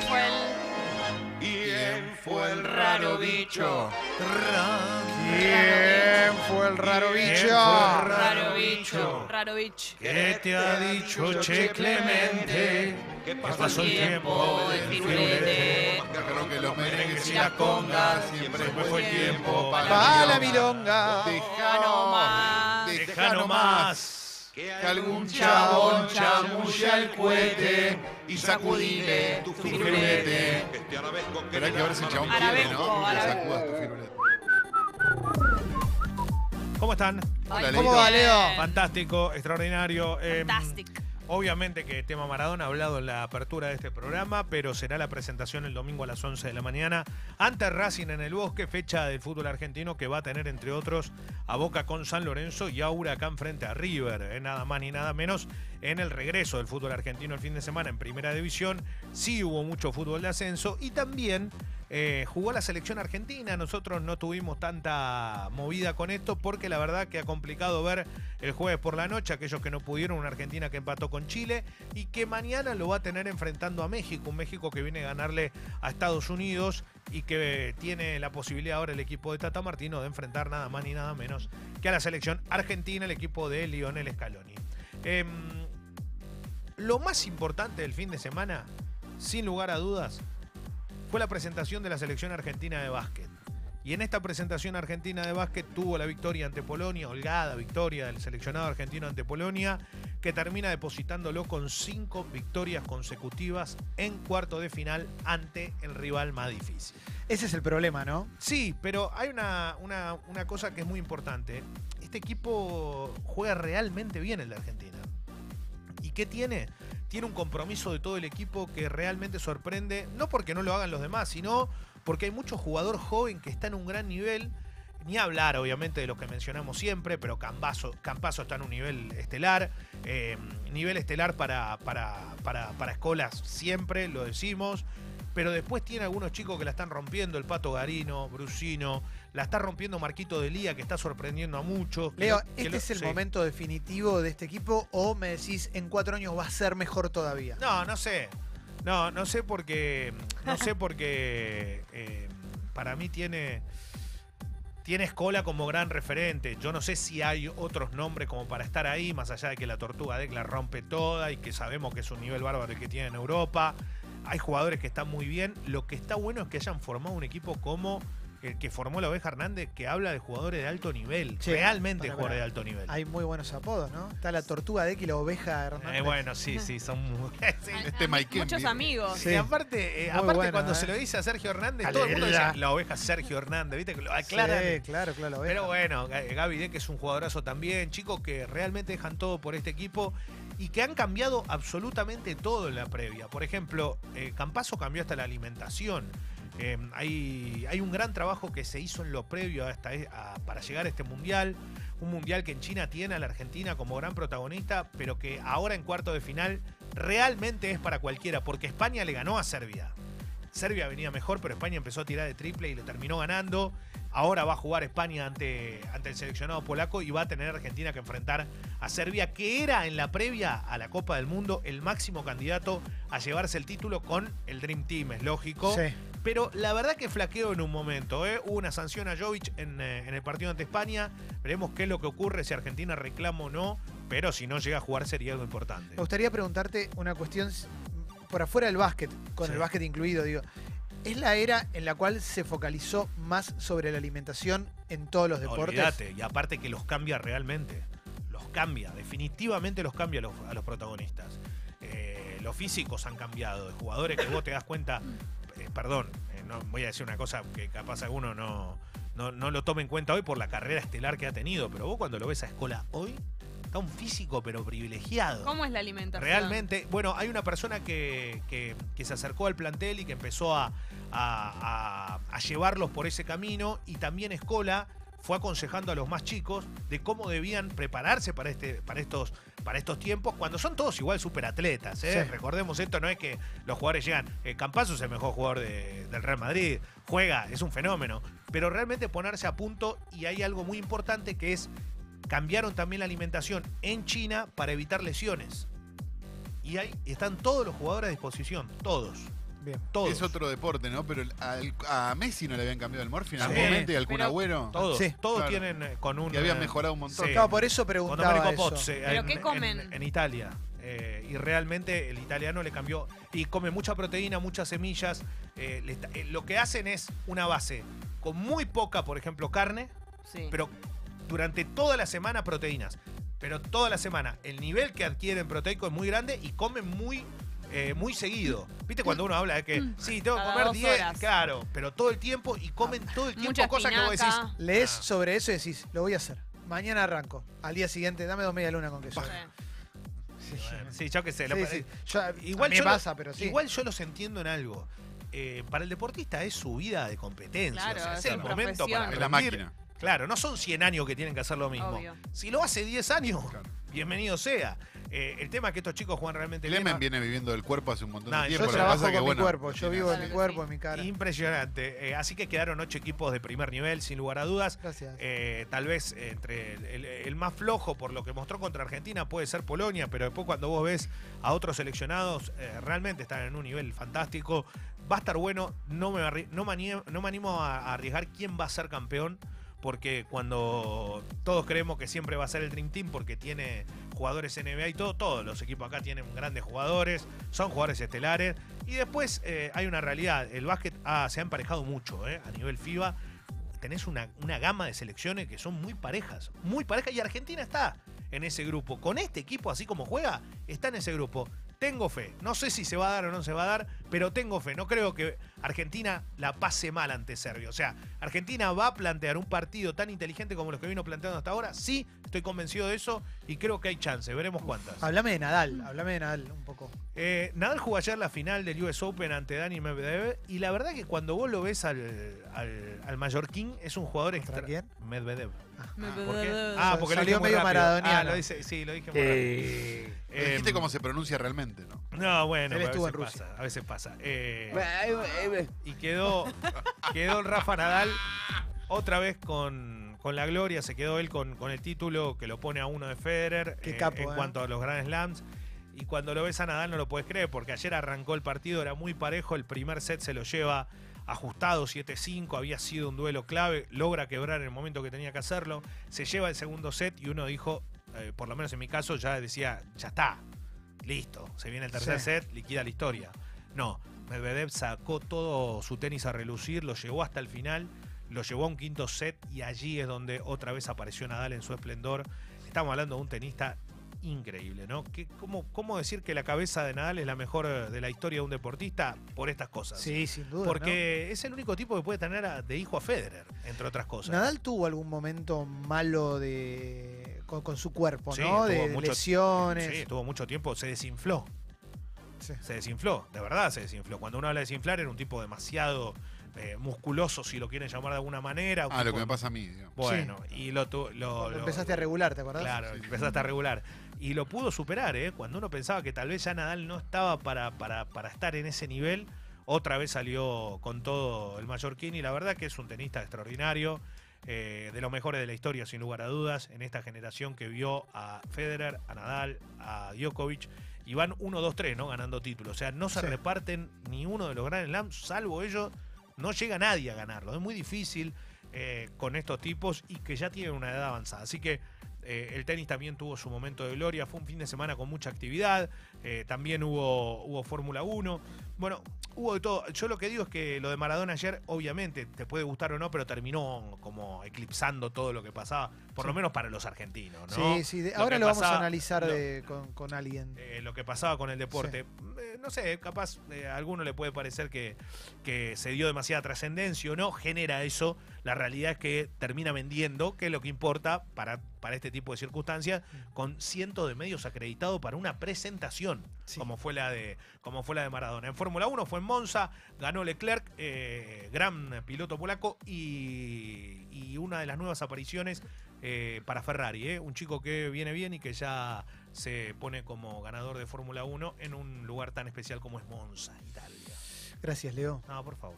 ¿Quién fue el ¿Quién fue el raro bicho? ¿Quién fue el raro ¿Quién bicho? raro bicho? Raro bicho. ¿Qué te ha dicho Che Clemente? ¿Qué Que pasó el tiempo de del firulete. Más guerrero que los merengues y las congas. Siempre fue el tiempo Pa' para la milonga. Deja nomás. Deja nomás. Que algún chabón chamulla el cohete y sacudile tu firulete. Pero hay que ver si el chabón quiere, ¿no? Que sacudas tu firulete. ¿Cómo están? Hola, ¿Cómo Leito. va, Leo? Fantástico, extraordinario. Fantastic. Obviamente que tema Maradona ha hablado en la apertura de este programa, pero será la presentación el domingo a las 11 de la mañana ante Racing en el Bosque, fecha del fútbol argentino que va a tener entre otros a Boca con San Lorenzo y a Huracán frente a River, eh, nada más ni nada menos en el regreso del fútbol argentino el fin de semana en Primera División. Sí hubo mucho fútbol de ascenso y también eh, jugó la selección argentina. Nosotros no tuvimos tanta movida con esto porque la verdad que ha complicado ver el jueves por la noche aquellos que no pudieron, una Argentina que empató con Chile y que mañana lo va a tener enfrentando a México, un México que viene a ganarle a Estados Unidos y que tiene la posibilidad ahora el equipo de Tata Martino de enfrentar nada más ni nada menos que a la selección argentina, el equipo de Lionel Scaloni. Em, lo más importante del fin de semana, sin lugar a dudas, fue la presentación de la selección argentina de básquet. Y en esta presentación argentina de básquet tuvo la victoria ante Polonia, holgada victoria del seleccionado argentino ante Polonia, que termina depositándolo con cinco victorias consecutivas en cuarto de final ante el rival más difícil. Ese es el problema, ¿no? Sí, pero hay una, una- una cosa que es muy importante. Este equipo juega realmente bien el de Argentina. ¿Y qué tiene? Tiene un compromiso de todo el equipo que realmente sorprende, no porque no lo hagan los demás, sino porque hay mucho jugador joven que está en un gran nivel. Ni hablar, obviamente, de los que mencionamos siempre, pero Campazo, Campazo está en un nivel estelar. eh, nivel estelar para, para, para, para escolas siempre, lo decimos. Pero después tiene algunos chicos que la están rompiendo, el Pato Garino, Brusino, la está rompiendo Marquito de Lía, que está sorprendiendo a muchos. Leo, lo- ¿este lo- es el sí. momento definitivo de este equipo o me decís en cuatro años va a ser mejor todavía? No, no sé. No, no sé porque. No sé porque. eh, para mí tiene. Tiene Escola como gran referente. Yo no sé si hay otros nombres como para estar ahí, más allá de que la Tortuga la rompe toda y que sabemos que es un nivel bárbaro el que tiene en Europa. Hay jugadores que están muy bien. Lo que está bueno es que hayan formado un equipo como el que formó la Oveja Hernández, que habla de jugadores de alto nivel. Sí, realmente para, jugadores para. de alto nivel. Hay muy buenos apodos, ¿no? Está la tortuga de X y la oveja Hernández. Eh, bueno, sí, sí, son muy. sí. Este Mike Muchos amigos. Sí. Y aparte, eh, aparte bueno, cuando ¿eh? se lo dice a Sergio Hernández, todo el mundo dice la oveja Sergio Hernández, ¿viste? Que lo Sí, claro, claro, la oveja. Pero bueno, Ga- Gaby De, que es un jugadorazo también, chicos que realmente dejan todo por este equipo y que han cambiado absolutamente todo en la previa. Por ejemplo, eh, Campazo cambió hasta la alimentación. Eh, hay, un gran trabajo que se hizo en lo previo e- a- para llegar a este mundial. Un mundial que en China tiene a la Argentina como gran protagonista, pero que ahora en cuarto de final realmente es para cualquiera, porque España le ganó a Serbia. Serbia venía mejor, pero España empezó a tirar de triple y lo terminó ganando. Ahora va a jugar España ante, ante el seleccionado polaco y va a tener Argentina que enfrentar a Serbia, que era en la previa a la Copa del Mundo el máximo candidato a llevarse el título con el Dream Team, es lógico. Sí. Pero la verdad que flaqueó en un momento. ¿eh? Hubo una sanción a Jovic en, eh, en el partido ante España. Veremos qué es lo que ocurre, si Argentina reclama o no. Pero si no llega a jugar sería algo importante. Me gustaría preguntarte una cuestión por afuera del básquet, con Sí. el básquet incluido, digo. ¿Es la era en la cual se focalizó más sobre la alimentación en todos los deportes? Olvídate, y aparte que los cambia realmente. Los cambia, definitivamente los cambia a los, a los protagonistas. Eh, los físicos han cambiado, de jugadores que vos te das cuenta, perdón, eh, no voy a decir una cosa que capaz alguno no, no, no lo tome en cuenta hoy por la carrera estelar que ha tenido, pero vos cuando lo ves a Escola hoy, está un físico pero privilegiado. ¿Cómo es la alimentación? Realmente, bueno, hay una persona que, que- que se acercó al plantel y que empezó a, a- a- a llevarlos por ese camino y también Escola fue aconsejando a los más chicos de cómo debían prepararse para, este, para, estos, para estos tiempos, cuando son todos igual superatletas. ¿eh? Sí. Recordemos esto, no es que los jugadores llegan, eh, Campazzo es el mejor jugador de- del Real Madrid, juega, es un fenómeno, pero realmente ponerse a punto y hay algo muy importante que es cambiaron también la alimentación en China para evitar lesiones. Y ahí están todos los jugadores a disposición, todos. Bien. Todos. Es otro deporte, ¿no? Pero al- a Messi no le habían cambiado el morfina en Sí. algún momento y al Kun Pero- Agüero. Todos, Sí. todos Claro. tienen eh, con un. Y habían eh, mejorado un montón. sí. Claro, por eso con preguntaba Domenico eso. Pozzi ¿Pero en, qué en- comen? en Italia. Eh, y realmente el italiano le cambió. Y come mucha proteína, muchas semillas. eh, le está- eh, lo que hacen es una base con muy poca, por ejemplo, carne, Sí. pero durante toda la semana proteínas. Pero toda la semana el nivel que adquieren proteico es muy grande y comen muy, eh, muy seguido. ¿Viste cuando uno habla de que sí, tengo que Cada comer dos 10? horas. Claro, pero todo el tiempo y comen todo el tiempo Mucha cosas que vos decís. Lees Ah. sobre eso y decís, lo voy a hacer. Mañana arranco. Al día siguiente, dame dos media luna con queso. Sí. Sí, Bueno, sí, yo qué sé. lo- sí, sí. Yo- Igual mí yo me lo- pasa, pero sí. Igual yo los entiendo en algo. Eh, para el deportista es su vida de competencia. Claro, o sea, es es el su momento para. Es la rendir. máquina. Claro, no son 100 años que tienen que hacer lo mismo. Obvio. Si lo hace 10 años, Claro. bienvenido sea. Eh, el tema es que estos chicos juegan realmente bien. Clemen viene viviendo del cuerpo hace un montón Nah, de yo tiempo. yo lo que trabajo pasa con que, mi bueno, cuerpo, yo vivo en mi cuerpo, en mi cara. Impresionante. Eh, así que quedaron ocho equipos de primer nivel, sin lugar a dudas. Gracias. Eh, tal vez entre el, el- el más flojo por lo que mostró contra Argentina puede ser Polonia, pero después cuando vos ves a otros seleccionados, eh, realmente están en un nivel fantástico. Va a estar bueno, no me, arri- no me, animo, no me animo a, a arriesgar quién va a ser campeón, porque cuando todos creemos que siempre va a ser el Dream Team, porque tiene jugadores NBA y todo, todos los equipos acá tienen grandes jugadores, son jugadores estelares. Y después eh, hay una realidad, el básquet ah, se ha emparejado mucho eh, a nivel FIBA tenés una, una gama de selecciones que son muy parejas, muy parejas, y Argentina está en ese grupo. Con este equipo, así como juega, está en ese grupo. Tengo fe. No sé si se va a dar o no se va a dar, pero tengo fe. No creo que Argentina la pase mal ante Serbia. O sea, Argentina va a plantear un partido tan inteligente como los que vino planteando hasta ahora. Sí, estoy convencido de eso y creo que hay chance. Veremos cuántas. Háblame de Nadal, háblame de Nadal un poco. Eh, Nadal jugó ayer la final del US Open ante Dani Medvedev y la verdad que cuando vos lo ves al, al, al mallorquín es un jugador ¿Contra extra... quién? Medvedev. Me- ¿Por qué? me- Ah, Sal- porque lo salió dije muy medio maradoniano. Ah, lo dice, sí, lo dije. Eh, dijiste Em, cómo se pronuncia realmente, ¿no? No, bueno, a veces en Rusia. pasa. A veces pasa. Eh, y quedó, quedó Rafa Nadal otra vez con, con la gloria. Se quedó él con, con el título que lo pone a uno de Federer Qué eh, en eh. cuanto a los Grand Slams. Y cuando lo ves a Nadal no lo puedes creer porque ayer arrancó el partido, era muy parejo. El primer set se lo lleva ajustado 7-5, había sido un duelo clave, logra quebrar en el momento que tenía que hacerlo. Se lleva el segundo set y uno dijo, eh, por lo menos en mi caso, ya decía, ya está, listo, se viene el tercer Sí. set, liquida la historia. No, Medvedev sacó todo su tenis a relucir, lo llevó hasta el final, lo llevó a un quinto set y allí es donde otra vez apareció Nadal en su esplendor. Estamos hablando de un tenista increíble, ¿no? ¿Qué- cómo, ¿Cómo decir que la cabeza de Nadal es la mejor de la historia de un deportista? Por estas cosas. Sí, sin duda. Porque es el único tipo que puede tener a- de hijo a Federer, entre otras cosas. Nadal tuvo algún momento malo de con, con su cuerpo, Sí, ¿no? De mucho- lesiones. Sí, tuvo mucho tiempo, se desinfló. Sí. Se desinfló, de verdad se desinfló. Cuando uno habla de desinflar, era un tipo demasiado eh, musculoso, si lo quieren llamar de alguna manera. Ah, lo que me pasa a mí. digamos. Bueno, y lo, tu- lo- empezaste a regular, ¿te acordás? Claro, Sí. empezaste a regular. Y lo pudo superar, ¿eh? Cuando uno pensaba que tal vez ya Nadal no estaba para, para, para estar en ese nivel, otra vez salió con todo el mallorquín y la verdad que es un tenista extraordinario, eh, de los mejores de la historia, sin lugar a dudas, en esta generación que vio a Federer, a Nadal, a Djokovic. Y van 1, 2, 3, ¿no? Ganando títulos. O sea, no se Sí. reparten ni uno de los Grand Slams, salvo ellos. No llega nadie a ganarlo. Es muy difícil eh, con estos tipos y que ya tienen una edad avanzada. Así que eh, el tenis también tuvo su momento de gloria. Fue un fin de semana con mucha actividad. eh, también hubo, hubo Fórmula 1. Bueno, hubo de todo. Yo lo que digo es que lo de Maradona ayer, obviamente, te puede gustar o no, pero terminó como eclipsando todo lo que pasaba, por lo menos para los argentinos. ¿no? Sí, sí. de- ahora lo vamos a analizar lo- de- con, con alguien. eh, lo que pasaba con el deporte. No sé, capaz a alguno le puede parecer que, que se dio demasiada trascendencia o no, genera eso. La realidad es que termina vendiendo, que es lo que importa para, para este tipo de circunstancias, con cientos de medios acreditados para una presentación, Sí. como, fue la de, como fue la de Maradona. En Fórmula 1 fue en Monza, ganó Leclerc, eh, gran piloto polaco, y, y una de las nuevas apariciones eh, para Ferrari, ¿eh? un chico que viene bien y que ya se pone como ganador de Fórmula 1 en un lugar tan especial como es Monza, Italia. Gracias, Leo. No, por favor.